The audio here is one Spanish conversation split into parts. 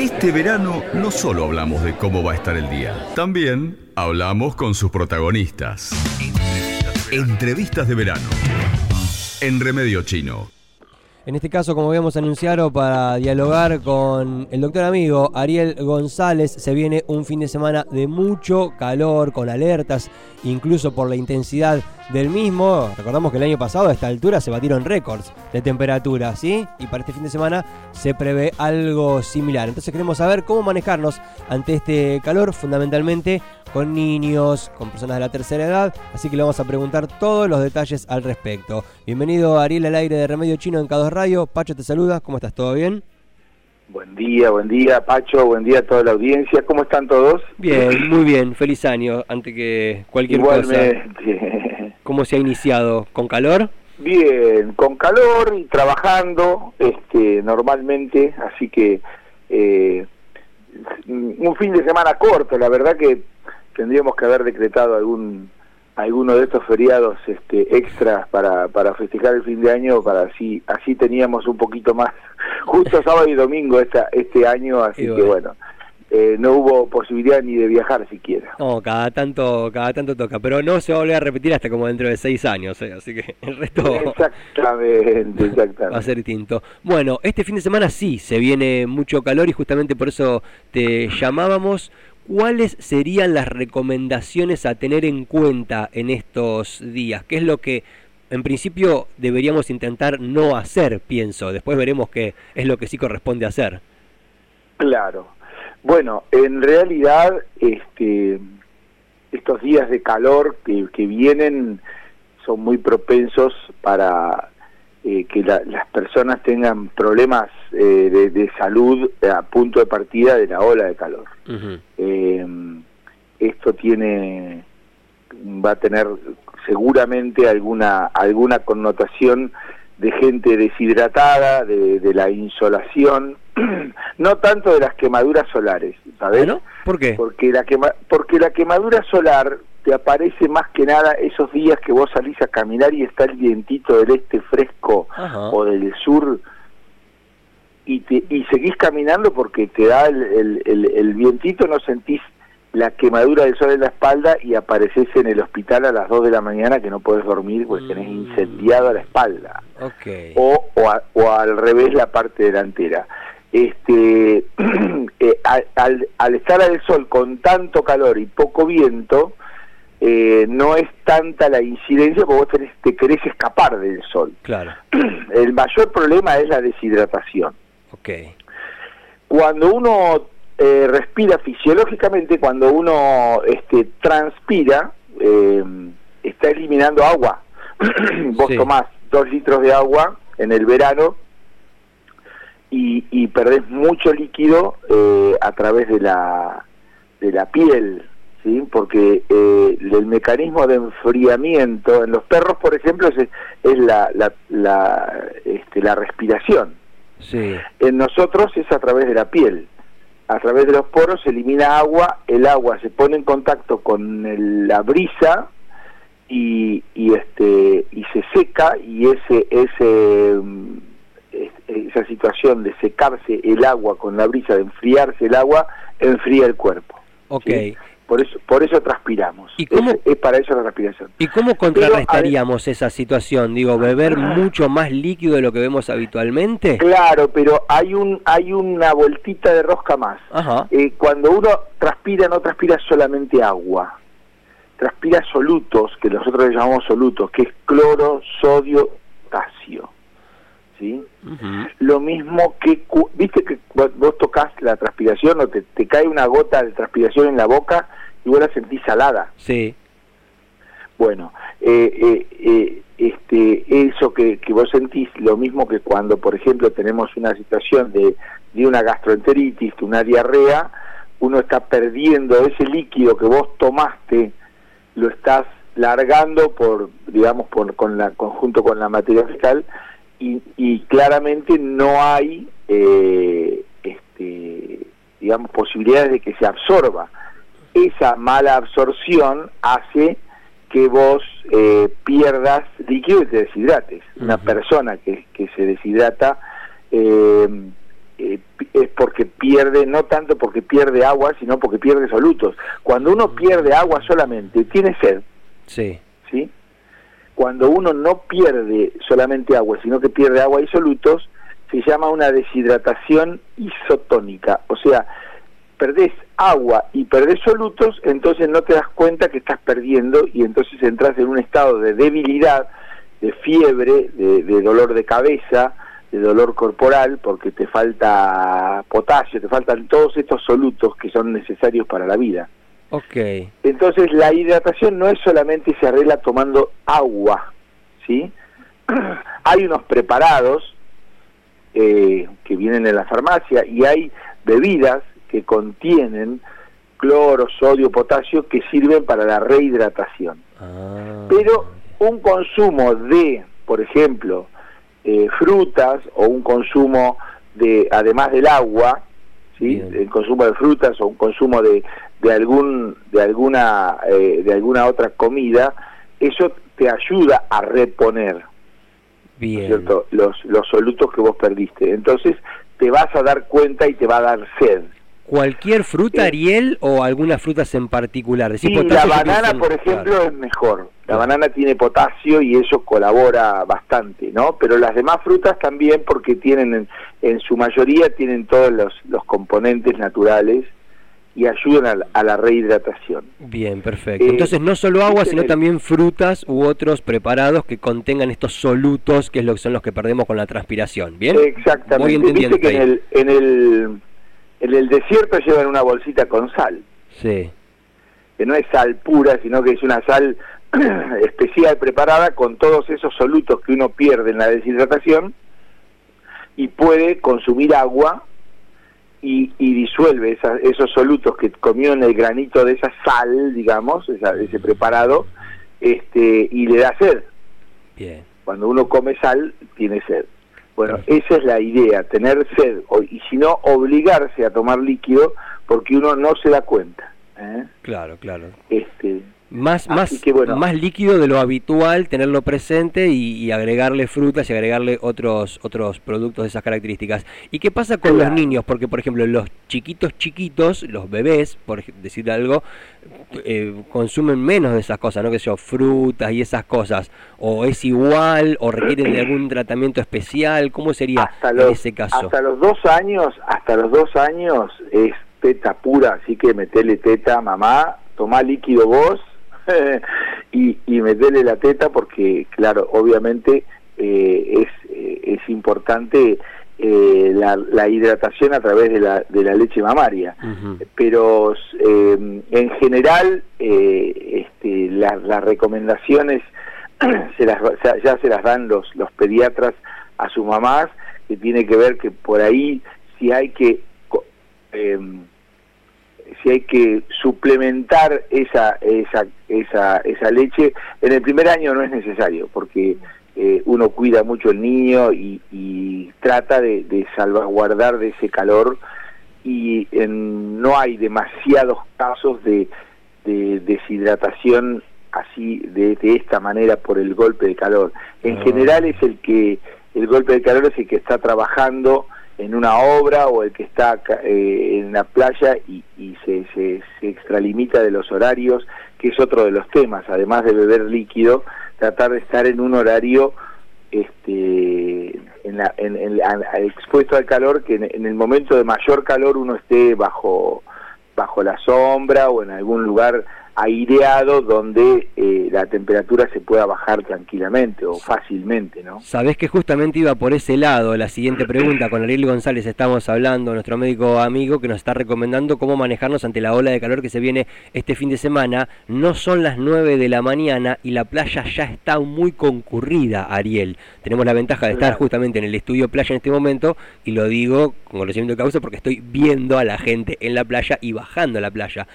Este verano no solo hablamos de cómo va a estar el día, también hablamos con sus protagonistas. Entrevistas de verano. En Remedio Chino. En este caso, como habíamos anunciado, para dialogar con el doctor amigo Ariel González, se viene un fin de semana de mucho calor, con alertas, incluso por la intensidad del mismo. Recordamos que el año pasado a esta altura se batieron récords de temperatura, ¿sí? Y para este fin de semana se prevé algo similar. Entonces queremos saber cómo manejarnos ante este calor, fundamentalmente con niños, con personas de la tercera edad. Así que le vamos a preguntar todos los detalles al respecto. Bienvenido Ariel al aire de Remedio Chino en K2 Radio. Pacho te saluda, ¿cómo estás? ¿Todo bien? Buen día, buen día Pacho, buen día a toda la audiencia. ¿Cómo están todos? Bien, muy bien. Feliz año, ante que cualquier Igualmente. cosa. ¿Cómo se ha iniciado? ¿Con calor? Bien, con calor y trabajando este, normalmente, así que eh, un fin de semana corto, la verdad que tendríamos que haber decretado algún alguno de estos feriados este, extras para, para festejar el fin de año, para así así teníamos un poquito más, justo sábado y domingo esta, este año, así Y que bueno. Eh, no hubo posibilidad ni de viajar siquiera. No, cada tanto, cada tanto toca, pero no se va a volver a repetir hasta como dentro de seis años, ¿eh? así que el resto Exactamente, va a exactamente. ser distinto. Bueno, este fin de semana sí, se viene mucho calor y justamente por eso te llamábamos. ¿Cuáles serían las recomendaciones a tener en cuenta en estos días? ¿Qué es lo que en principio deberíamos intentar no hacer, pienso? Después veremos qué es lo que sí corresponde hacer. Claro. Bueno, en realidad, este, estos días de calor que, que vienen son muy propensos para eh, que la- las personas tengan problemas eh, de, de salud a punto de partida de la ola de calor. Eh, esto tiene va a tener seguramente alguna alguna connotación de gente deshidratada, de, de la insolación, no tanto de las quemaduras solares, ¿sabes? ¿Bueno? ¿Por qué? Porque la quema, porque la quemadura solar te aparece más que nada esos días que vos salís a caminar y está el vientito del este fresco Ajá. o del sur y te, y seguís caminando porque te da el, el, el- el vientito, no sentís la quemadura del sol en la espalda y apareces en el hospital a las 2 de la mañana que no podés dormir porque tenés Mm. incendiado la espalda o, o, a- o al revés la parte delantera. Este, eh, al, estar al sol con tanto calor y poco viento, eh, no es tanta la incidencia porque vos tenés- te querés escapar del sol. Claro. El mayor problema es la deshidratación. Ok. Cuando uno eh, respira fisiológicamente, cuando uno este, transpira, está eliminando agua. Vos Sí. tomás dos litros de agua en el verano y, y perdés mucho líquido eh, a través de la, de la piel, ¿sí? porque eh, el mecanismo de enfriamiento en los perros, por ejemplo, es, es la, la, la, este, la respiración. Sí. En nosotros es a través de la piel. A través de los poros se elimina agua, el agua se pone en contacto con el- la brisa y, y este y se seca y ese ese es- esa situación de secarse el agua con la brisa, de enfriarse el agua, enfría el cuerpo. Ok. ¿sí? Por eso por eso transpiramos. ¿Y cómo- Es, es para eso la respiración. ¿Y cómo contrarrestaríamos esa situación? Digo, beber mucho más líquido de lo que vemos habitualmente. Claro, pero hay un hay una vueltita de rosca más. Ajá. Eh, cuando uno transpira, no transpira solamente agua, transpira solutos, que nosotros le llamamos solutos, que es cloro, sodio, potasio. ¿Sí? Lo mismo que, viste que vos, tocas la transpiración o te, te cae una gota de transpiración en la boca y vos la sentís salada. Sí. Bueno, eh, eh, eh, este, eso que, que vos sentís, lo mismo que cuando, por ejemplo, tenemos una situación de, de una gastroenteritis, de una diarrea, uno está perdiendo ese líquido que vos tomaste, lo estás largando por, digamos, por, con la, conjunto con la materia fecal y, y claramente no hay, eh, este, digamos, posibilidades de que se absorba. Esa mala absorción hace que vos eh, pierdas líquido y te deshidrates. Una persona que, que se deshidrata eh, eh, es porque pierde, no tanto porque pierde agua, sino porque pierde solutos. Cuando uno pierde agua solamente, tiene sed. Sí. ¿Sí? Cuando uno no pierde solamente agua, sino que pierde agua y solutos, se llama una deshidratación isotónica. O sea, perdés agua y perdés solutos, entonces no te das cuenta que estás perdiendo y entonces entras en un estado de debilidad, de fiebre, de, de dolor de cabeza, de dolor corporal porque te falta potasio, te faltan todos estos solutos que son necesarios para la vida. Ok. Entonces la hidratación no es solamente se arregla tomando agua, ¿sí? hay unos preparados eh, que vienen en la farmacia y hay bebidas que contienen cloro, sodio, potasio que sirven para la rehidratación. Ah. Pero un consumo de, por ejemplo, eh, frutas o un consumo de, además del agua, ¿sí? Bien. el consumo de frutas o un consumo de, de algún de alguna eh, de alguna otra comida, eso te ayuda a reponer, ¿no es Bien. ¿cierto? Los los solutos que vos perdiste. Entonces te vas a dar cuenta y te va a dar sed. ¿Cualquier fruta, Ariel, o algunas frutas en particular? Sí, la banana, por ejemplo, claro. es mejor. La banana tiene potasio y eso colabora bastante, ¿no? Pero las demás frutas también porque tienen, en, en su mayoría, tienen todos los, los componentes naturales y ayudan a, la- a la rehidratación. Bien, perfecto. Eh, Entonces no solo agua, sino el- también frutas u otros preparados que contengan estos solutos, que es lo que son los que perdemos con la transpiración. ¿Bien? Exactamente. Voy entendiendo. Viste que en el, en, el, en el desierto llevan una bolsita con sal, Sí. que no es sal pura, sino que es una sal especial preparada con todos esos solutos que uno pierde en la deshidratación y puede consumir agua y, y disuelve esa- esos solutos que comió en el granito de esa sal, digamos, esa- ese preparado, este, y le da sed. Bien. Cuando uno come sal, tiene sed. Bueno, esa es la idea, tener sed, y si no, obligarse a tomar líquido porque uno no se da cuenta. ¿eh? Claro, claro. Este, Más, más, que bueno. más líquido de lo habitual, tenerlo presente y, y agregarle frutas y agregarle otros, otros productos de esas características. ¿Y qué pasa con Claro. los niños? Porque, por ejemplo, los chiquitos chiquitos, los bebés, por decir algo, eh, consumen menos de esas cosas, ¿no? Que yo, frutas y esas cosas. O es igual, o requieren de algún tratamiento especial. ¿Cómo sería hasta en ese caso? hasta los dos años, hasta los dos años es teta pura, así que metele teta, mamá, tomá líquido vos y, y metele la teta porque, claro, obviamente eh, es, eh, es importante eh, la, la hidratación a través de la, de la leche mamaria. Pero eh, en general eh, este, la- las recomendaciones se las, ya, se las dan los, los pediatras a sus mamás, que tiene que ver que por ahí si hay que em, si hay que suplementar esa, esa, esa, esa leche, en el primer año no es necesario, porque eh, uno cuida mucho el niño y, y trata de, de salvaguardar de ese calor y en- no hay demasiados casos de, de deshidratación así de, de esta manera por el golpe de calor. En Ah. general es el que el golpe de calor es el que está trabajando en una obra o el que está eh, en la playa y, y se, se, se extralimita de los horarios, que es otro de los temas, además de beber líquido, tratar de estar en un horario este en la, en, expuesto al calor que en el momento de mayor calor uno esté bajo bajo la sombra o en algún lugar aireado donde eh, la temperatura se pueda bajar tranquilamente o fácilmente, ¿no? Sabés que justamente iba por ese lado. La siguiente pregunta, con Ariel González estamos hablando, nuestro médico amigo que nos está recomendando cómo manejarnos ante la ola de calor que se viene este fin de semana. No son las 9 de la mañana y la playa ya está muy concurrida, Ariel. Tenemos la ventaja de estar justamente en el estudio playa en este momento y lo digo con conocimiento de causa porque estoy viendo a la gente en la playa y bajando a la playa.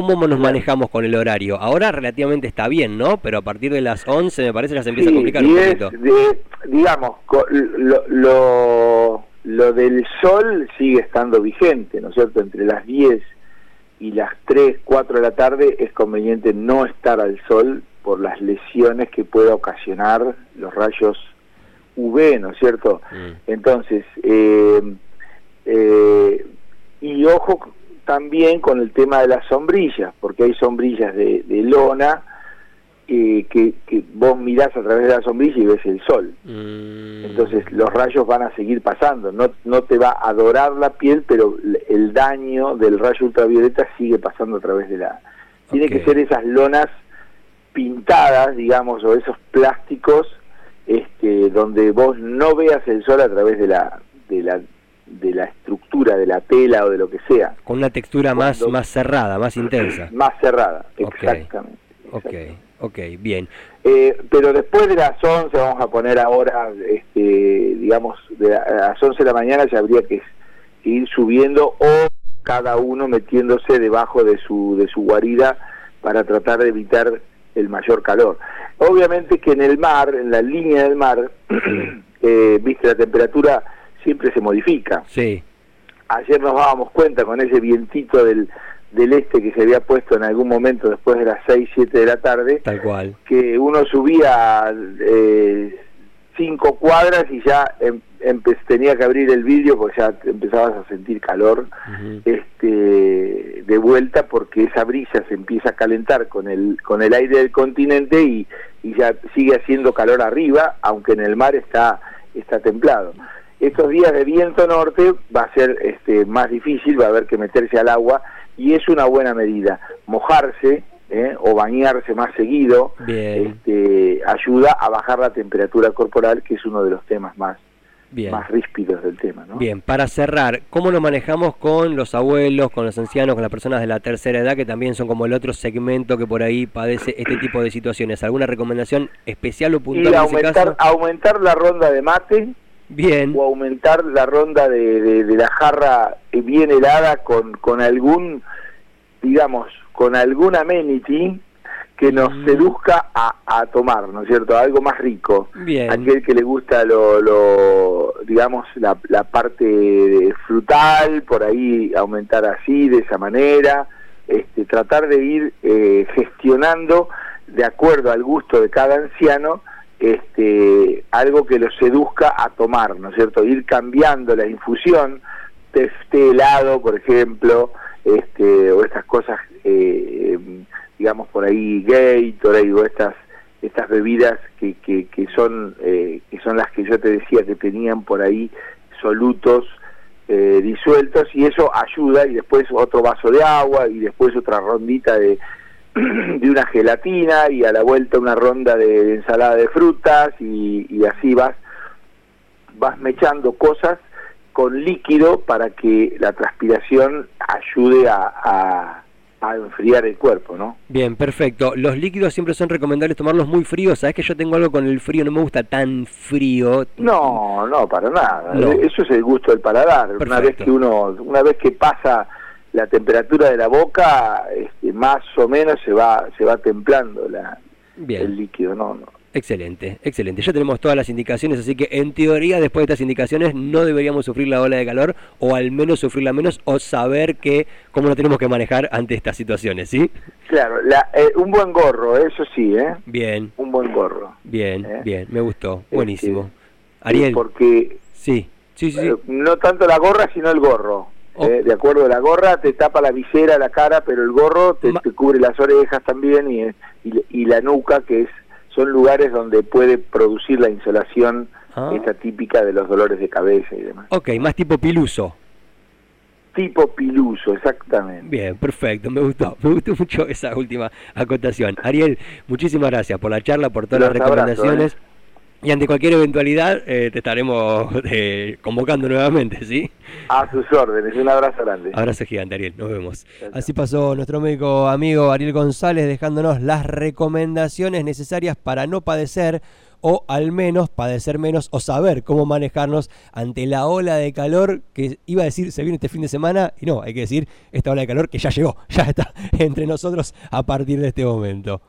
¿Cómo nos manejamos con el horario? Ahora relativamente está bien, ¿no? Pero a partir de las 11 me parece ya se empieza a complicar un poquito. de- digamos, lo, lo, lo del sol sigue estando vigente, ¿no es cierto? Entre las 10 y las 3, 4 de la tarde es conveniente no estar al sol por las lesiones que pueda ocasionar los rayos UV, ¿no es cierto? Mm. Entonces, eh, Eh, y ojo también con el tema de las sombrillas, porque hay sombrillas de, de lona eh, que, que, vos mirás a través de la sombrilla y ves el sol. Mm. Entonces los rayos van a seguir pasando, no, no te va a dorar la piel, pero el daño del rayo ultravioleta sigue pasando a través de la... Tiene que ser esas lonas pintadas, digamos, o esos plásticos este, donde vos no veas el sol a través de la, de la de la estructura de la tela o de lo que sea. Con una textura más más cerrada, más intensa. Más cerrada, exactamente. Ok, ok, bien. Eh, pero después de las 11, vamos a poner ahora, este, digamos, de las 11 de la mañana ya habría que ir subiendo o cada uno metiéndose debajo de su, de su guarida para tratar de evitar el mayor calor. Obviamente que en el mar, en la línea del mar, eh, viste, la temperatura siempre se modifica. Sí. Ayer nos dábamos cuenta con ese vientito del, del este que se había puesto en algún momento después de las 6, 7 de la tarde. Tal cual. Que uno subía eh, cinco cuadras y ya em, tenía que abrir el vidrio porque ya empezabas a sentir calor este de vuelta porque esa brisa se empieza a calentar con el con el aire del continente y, y ya sigue haciendo calor arriba aunque en el mar está está templado estos días de viento norte va a ser este, más difícil, va a haber que meterse al agua y es una buena medida. Mojarse ¿eh? o bañarse más seguido este, ayuda a bajar la temperatura corporal, que es uno de los temas más, más ríspidos del tema. ¿no? Bien, para cerrar, ¿cómo lo manejamos con los abuelos, con los ancianos, con las personas de la tercera edad, que también son como el otro segmento que por ahí padece este tipo de situaciones? ¿Alguna recomendación especial o puntual y aumentar, aumentar la ronda de mate Bien. o aumentar la ronda de, de, la jarra bien helada con, con algún, digamos, con algún amenity que nos mm. seduzca a, a, tomar, ¿no es cierto? Algo más rico. Bien. Aquel que le gusta lo, lo digamos, la, la parte frutal, por ahí aumentar así, de esa manera, este, tratar de ir eh, gestionando de acuerdo al gusto de cada anciano, este, algo que los seduzca a tomar, ¿no es cierto? Ir cambiando la infusión, té, helado, por ejemplo, este, o estas cosas, eh, digamos por ahí, Gatorade o estas estas bebidas que, que, que son eh, que son las que yo te decía que tenían por ahí solutos eh, disueltos y eso ayuda y después otro vaso de agua y después otra rondita de, de una gelatina y a la vuelta una ronda de, ensalada de frutas y, así vas vas mechando cosas con líquido para que la transpiración ayude a, a, enfriar el cuerpo, ¿no? Bien, perfecto. Los líquidos siempre son recomendables tomarlos muy fríos. Sabes que yo tengo algo con el frío, no me gusta tan frío. No, no, para nada. Eso es el gusto del paladar. Una vez que uno, una vez que pasa la temperatura de la boca este, más o menos se va se va templando la, el líquido no, no. Excelente excelente. Ya tenemos todas las indicaciones así que en teoría después de estas indicaciones no deberíamos sufrir la ola de calor o al menos sufrirla menos o saber que cómo lo tenemos que manejar ante estas situaciones sí claro la, eh, un buen gorro eso sí eh bien. Un buen gorro bien ¿eh? bien me gustó este, buenísimo Ariel. porque sí sí sí, sí. Eh, no tanto la gorra sino el gorro eh, de acuerdo, la gorra te tapa la visera, la cara, pero el gorro te, cubre las orejas también y, y, la nuca, que es son lugares donde puede producir la insolación ah. esta típica de los dolores de cabeza y demás. Ok, más tipo piluso. Tipo piluso, exactamente. Bien, perfecto, me gustó, me gustó mucho esa última acotación. Ariel, muchísimas gracias por la charla, por todas las recomendaciones. ¿eh? Y ante cualquier eventualidad eh, te estaremos eh, convocando nuevamente, ¿sí? A sus órdenes, un abrazo grande. Abrazo gigante, Ariel, nos vemos. Así pasó nuestro médico amigo Ariel González dejándonos las recomendaciones necesarias para no padecer o al menos padecer menos o saber cómo manejarnos ante la ola de calor que iba a decir se viene este fin de semana y no, hay que decir esta ola de calor que ya llegó, ya está entre nosotros a partir de este momento.